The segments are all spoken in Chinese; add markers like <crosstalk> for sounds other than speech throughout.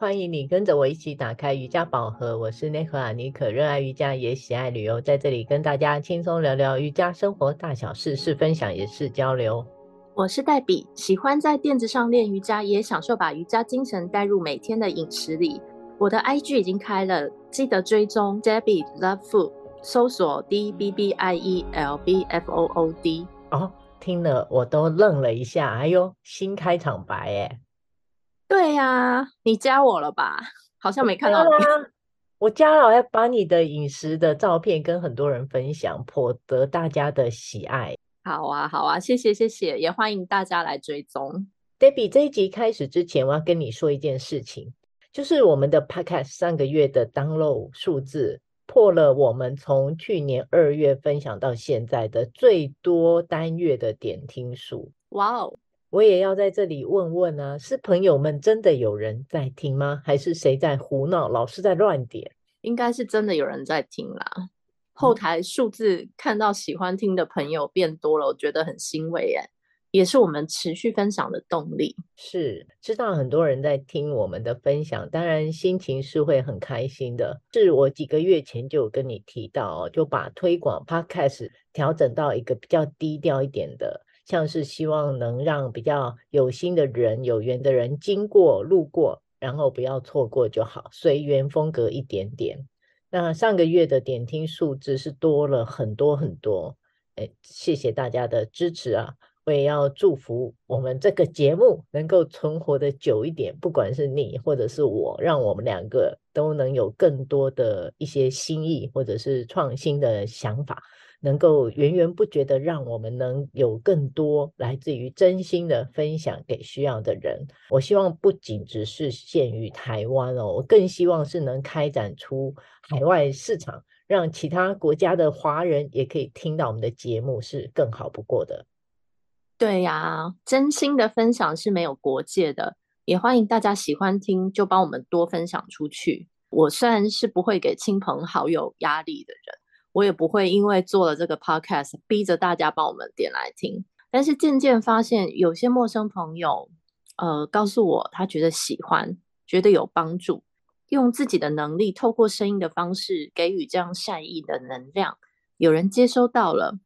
欢迎你跟着我一起打开瑜伽宝盒。我是内河阿妮可，热爱瑜伽也喜爱旅游，在这里跟大家轻松聊聊瑜伽生活大小事，是分享也是交流。我是黛比，喜欢在垫子上练瑜伽，也享受把瑜伽精神带入每天的饮食里。我的 IG 已经开了，记得追踪 Debbie Love Food，搜索 D B B I E L B F O O D。哦，听了我都愣了一下，哎呦，新开场白哎。对呀、啊，你加我了吧？好像没看到你。我加了，我要把你的饮食的照片跟很多人分享，颇得大家的喜爱。好啊，好啊，谢谢，谢谢，也欢迎大家来追踪。Debbie，这一集开始之前，我要跟你说一件事情，就是我们的 Podcast 上个月的 download 数字破了我们从去年二月分享到现在的最多单月的点听数。哇哦！我也要在这里问问啊，是朋友们真的有人在听吗？还是谁在胡闹，老是在乱点？应该是真的有人在听啦。后台数字看到喜欢听的朋友变多了，我觉得很欣慰耶，也是我们持续分享的动力。是，知道很多人在听我们的分享，当然心情是会很开心的。是我几个月前就有跟你提到，就把推广 Podcast 调整到一个比较低调一点的。像是希望能让比较有心的人、有缘的人经过、路过，然后不要错过就好，随缘风格一点点。那上个月的点听数字是多了很多很多，哎，谢谢大家的支持啊！我也要祝福我们这个节目能够存活的久一点，不管是你或者是我，让我们两个都能有更多的一些新意或者是创新的想法。能够源源不绝的让我们能有更多来自于真心的分享给需要的人。我希望不仅只是限于台湾哦，我更希望是能开展出海外市场，让其他国家的华人也可以听到我们的节目，是更好不过的。对呀，真心的分享是没有国界的，也欢迎大家喜欢听就帮我们多分享出去。我虽然是不会给亲朋好友压力的人。我也不会因为做了这个 podcast 逼着大家帮我们点来听，但是渐渐发现有些陌生朋友，呃，告诉我他觉得喜欢，觉得有帮助，用自己的能力透过声音的方式给予这样善意的能量，有人接收到了，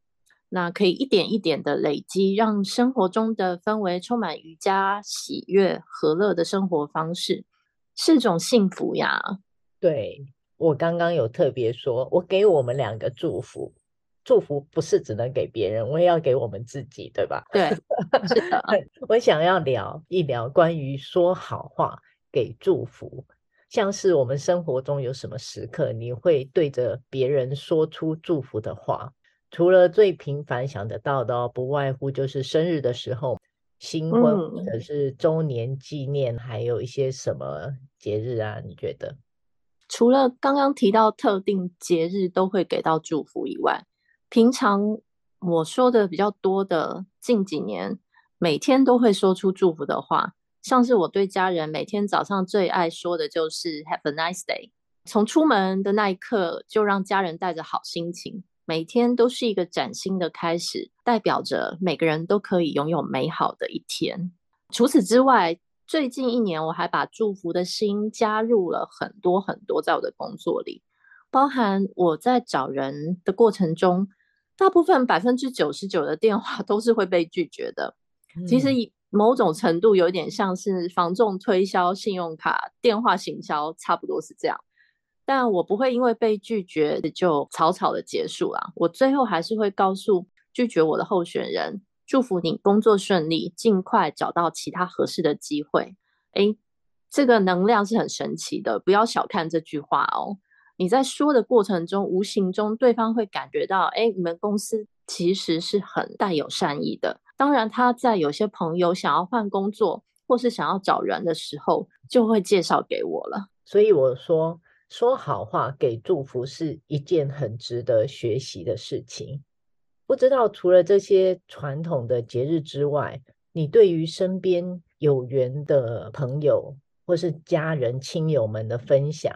那可以一点一点的累积，让生活中的氛围充满瑜伽、喜悦、和乐的生活方式，是种幸福呀。对。我刚刚有特别说，我给我们两个祝福，祝福不是只能给别人，我也要给我们自己，对吧？对，是的。<laughs> 我想要聊一聊关于说好话给祝福，像是我们生活中有什么时刻你会对着别人说出祝福的话？除了最频繁想得到的哦，不外乎就是生日的时候、新婚或者是周年纪念，还有一些什么节日啊？你觉得？除了刚刚提到特定节日都会给到祝福以外，平常我说的比较多的，近几年每天都会说出祝福的话，像是我对家人每天早上最爱说的就是 Have a nice day，从出门的那一刻就让家人带着好心情，每天都是一个崭新的开始，代表着每个人都可以拥有美好的一天。除此之外，最近一年，我还把祝福的心加入了很多很多，在我的工作里，包含我在找人的过程中，大部分百分之九十九的电话 <laughs> 都是会被拒绝的。嗯、其实某种程度有点像是房仲推销、信用卡、电话行销，差不多是这样。但我不会因为被拒绝就草草的结束啦，我最后还是会告诉拒绝我的候选人。祝福你工作顺利，尽快找到其他合适的机会。诶，这个能量是很神奇的，不要小看这句话哦。你在说的过程中，无形中对方会感觉到，诶，你们公司其实是很带有善意的。当然，他在有些朋友想要换工作或是想要找人的时候，就会介绍给我了。所以我说，说好话给祝福是一件很值得学习的事情。不知道除了这些传统的节日之外，你对于身边有缘的朋友或是家人亲友们的分享，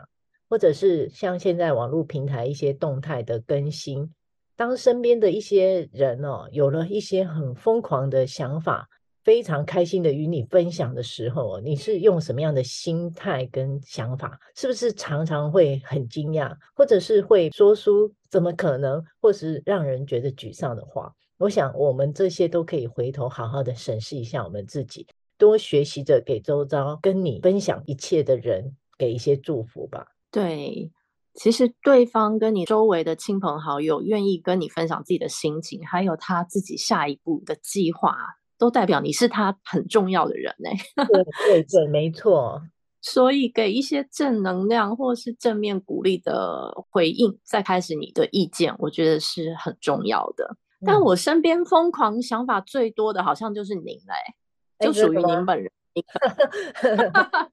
或者是像现在网络平台一些动态的更新，当身边的一些人哦有了一些很疯狂的想法，非常开心的与你分享的时候，你是用什么样的心态跟想法？是不是常常会很惊讶，或者是会说出怎么可能，或是让人觉得沮丧的话？我想，我们这些都可以回头好好的审视一下我们自己，多学习着给周遭跟你分享一切的人给一些祝福吧。对，其实对方跟你周围的亲朋好友愿意跟你分享自己的心情，还有他自己下一步的计划，都代表你是他很重要的人 <laughs> 呢。对对对，没错。所以给一些正能量或是正面鼓励的回应，再开始你的意见，我觉得是很重要的。但我身边疯狂想法最多的，好像就是您嘞，欸，就属于您本人。<laughs>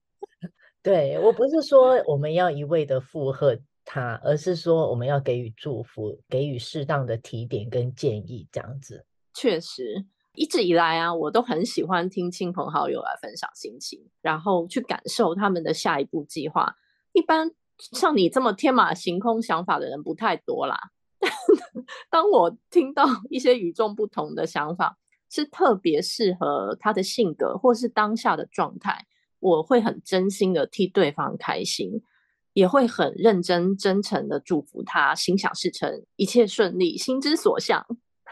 对，我不是说我们要一味的附和他，而是说我们要给予祝福，给予适当的提点跟建议，这样子。确实，一直以来啊，我都很喜欢听亲朋好友来分享心情，然后去感受他们的下一步计划。一般像你这么天马行空想法的人不太多啦。<laughs> 当我听到一些与众不同的想法，是特别适合他的性格或是当下的状态，我会很真心的替对方开心，也会很认真真诚的祝福他心想事成，一切顺利，心之所向。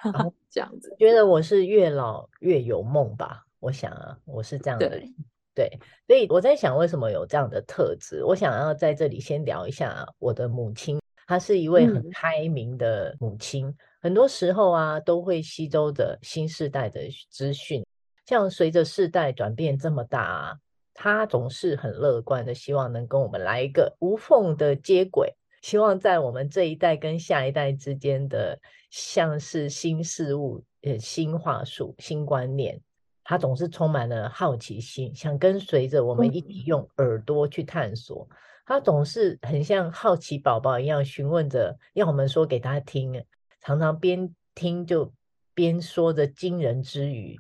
哦、<laughs> 这样子，觉得我是越老越有梦吧？我想啊，我是这样的人，对，所以我在想，为什么有这样的特质？我想要在这里先聊一下我的母亲。她是一位很开明的母亲，嗯、很多时候啊，都会吸收着新世代的资讯。像随着世代转变这么大啊，她总是很乐观的，希望能跟我们来一个无缝的接轨。希望在我们这一代跟下一代之间的，像是新事物、呃新话术、新观念，他总是充满了好奇心，想跟随着我们一起用耳朵去探索。嗯他总是很像好奇宝宝一样询问着，要我们说给他听，常常边听就边说着惊人之语，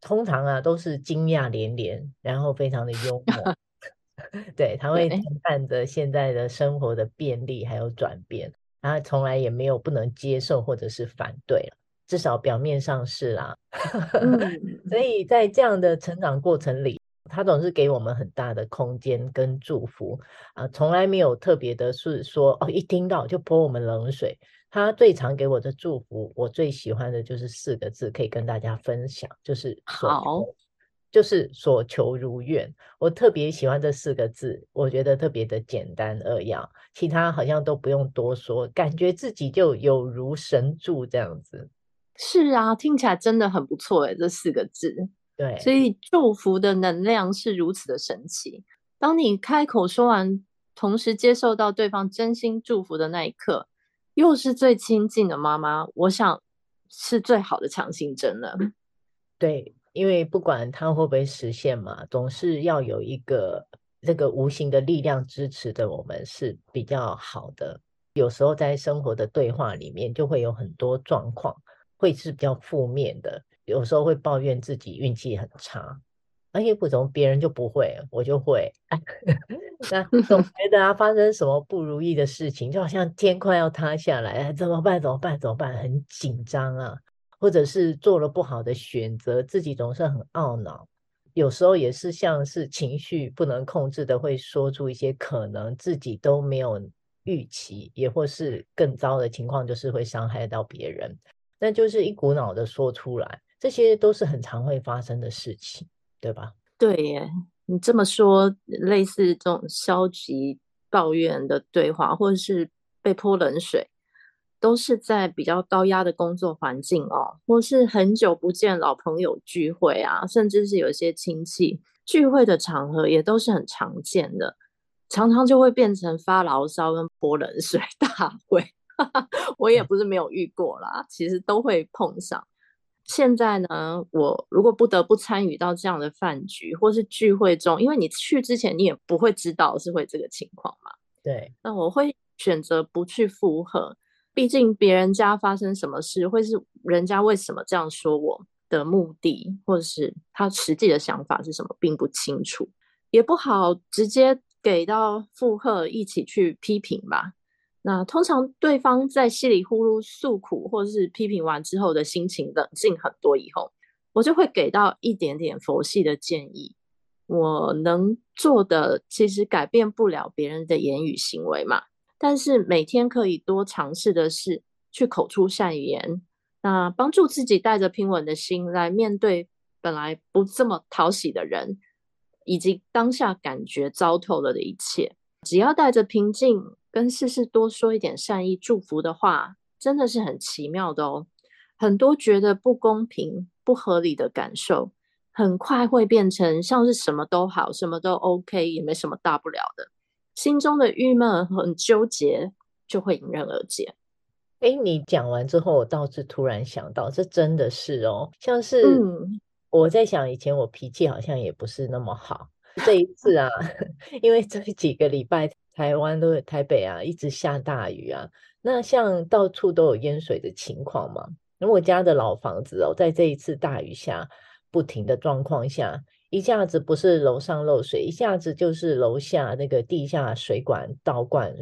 通常啊都是惊讶连连，然后非常的幽默。<laughs> 对，他会谈谈着现在的生活的便利还有转变，他从来也没有不能接受或者是反对，至少表面上是啦。<laughs> 所以在这样的成长过程里。他总是给我们很大的空间跟祝福啊，从来没有特别的是说哦，一听到就泼我们冷水。他最常给我的祝福，我最喜欢的就是四个字，可以跟大家分享，就是，好就是所求如愿。我特别喜欢这四个字，我觉得特别的简单扼要，其他好像都不用多说，感觉自己就有如神助这样子。是啊，听起来真的很不错诶，这四个字。对，所以祝福的能量是如此的神奇。当你开口说完，同时接受到对方真心祝福的那一刻，又是最亲近的妈妈，我想是最好的强心针了。对，因为不管它会不会实现嘛，总是要有一个这个无形的力量支持着我们是比较好的。有时候在生活的对话里面，就会有很多状况会是比较负面的。有时候会抱怨自己运气很差，而且不怎么别人就不会，我就会。<laughs> 那 <laughs> 总觉得啊，发生什么不如意的事情，就好像天快要塌下来，怎么办？怎么办？怎么办？很紧张啊，或者是做了不好的选择，自己总是很懊恼。有时候也是像是情绪不能控制的，会说出一些可能自己都没有预期，也或是更糟的情况，就是会伤害到别人。那就是一股脑的说出来。这些都是很常会发生的事情，对吧？对耶，你这么说，类似这种消极抱怨的对话，或者是被泼冷水，都是在比较高压的工作环境哦，或是很久不见老朋友聚会啊，甚至是有些亲戚聚会的场合，也都是很常见的，常常就会变成发牢骚跟泼冷水 <laughs> 大会。<laughs> 我也不是没有遇过啦，其实都会碰上。现在呢，我如果不得不参与到这样的饭局或是聚会中，因为你去之前你也不会知道是会这个情况嘛。对，那我会选择不去附和，毕竟别人家发生什么事，会是人家为什么这样说我的目的，或者是他实际的想法是什么，并不清楚，也不好直接给到附和，一起去批评吧。那通常对方在稀里呼噜诉苦或是批评完之后的心情冷静很多以后，我就会给到一点点佛系的建议。我能做的其实改变不了别人的言语行为嘛，但是每天可以多尝试的是去口出善言，那帮助自己带着平稳的心来面对本来不这么讨喜的人，以及当下感觉糟透了的一切。只要带着平静，跟事事多说一点善意祝福的话，真的是很奇妙的哦。很多觉得不公平、不合理的感受，很快会变成像是什么都好，什么都 OK，也没什么大不了的。心中的郁闷很纠结就会迎刃而解。哎，你讲完之后，我倒是突然想到，这真的是哦，像是我在想，以前我脾气好像也不是那么好。这一次啊，<laughs> 因为这几个礼拜台湾都台北啊一直下大雨啊，那像到处都有淹水的情况嘛。那我家的老房子哦，在这一次大雨下不停的状况下，一下子不是楼上漏水，一下子就是楼下那个地下水管倒灌。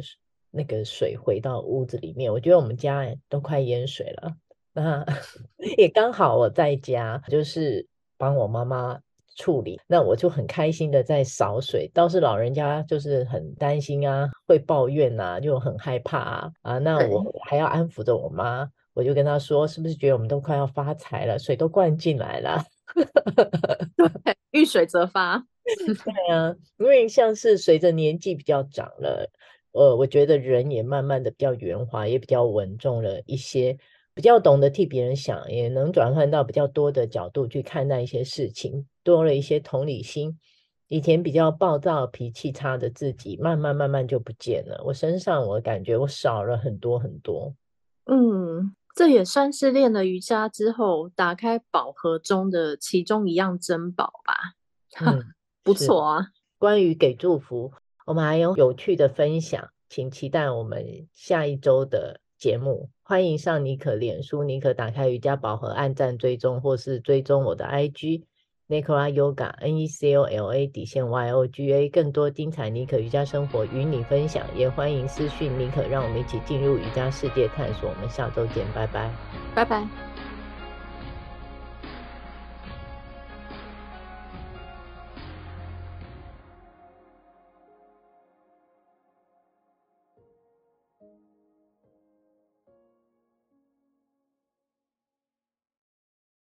那个水回到屋子里面，我觉得我们家都快淹水了。那 <laughs> 也刚好我在家，就是帮我妈妈处理，那我就很开心的在扫水。倒是老人家就是很担心啊，会抱怨啊，就很害怕啊啊。那我还要安抚着我妈，我就跟她说，是不是觉得我们都快要发财了？水都灌进来了，<laughs> 对，遇水则发。<laughs> 对啊，因为像是随着年纪比较长了。呃，我觉得人也慢慢的比较圆滑，也比较稳重了一些，比较懂得替别人想，也能转换到比较多的角度去看待一些事情，多了一些同理心。以前比较暴躁、脾气差的自己，慢慢慢慢就不见了。我身上我感觉我少了很多很多。嗯，这也算是练了瑜伽之后打开宝盒中的其中一样珍宝吧。嗯，<laughs> 不错啊。关于给祝福。我们还有有趣的分享，请期待我们下一周的节目。欢迎上妮可脸书，妮可打开瑜伽宝盒，按赞追踪，或是追踪我的 IG Nicola Yoga N E C O L A 底线 Y O G A，更多精彩妮可瑜伽生活与你分享。也欢迎私讯妮可，让我们一起进入瑜伽世界探索。我们下周见，拜拜，拜拜。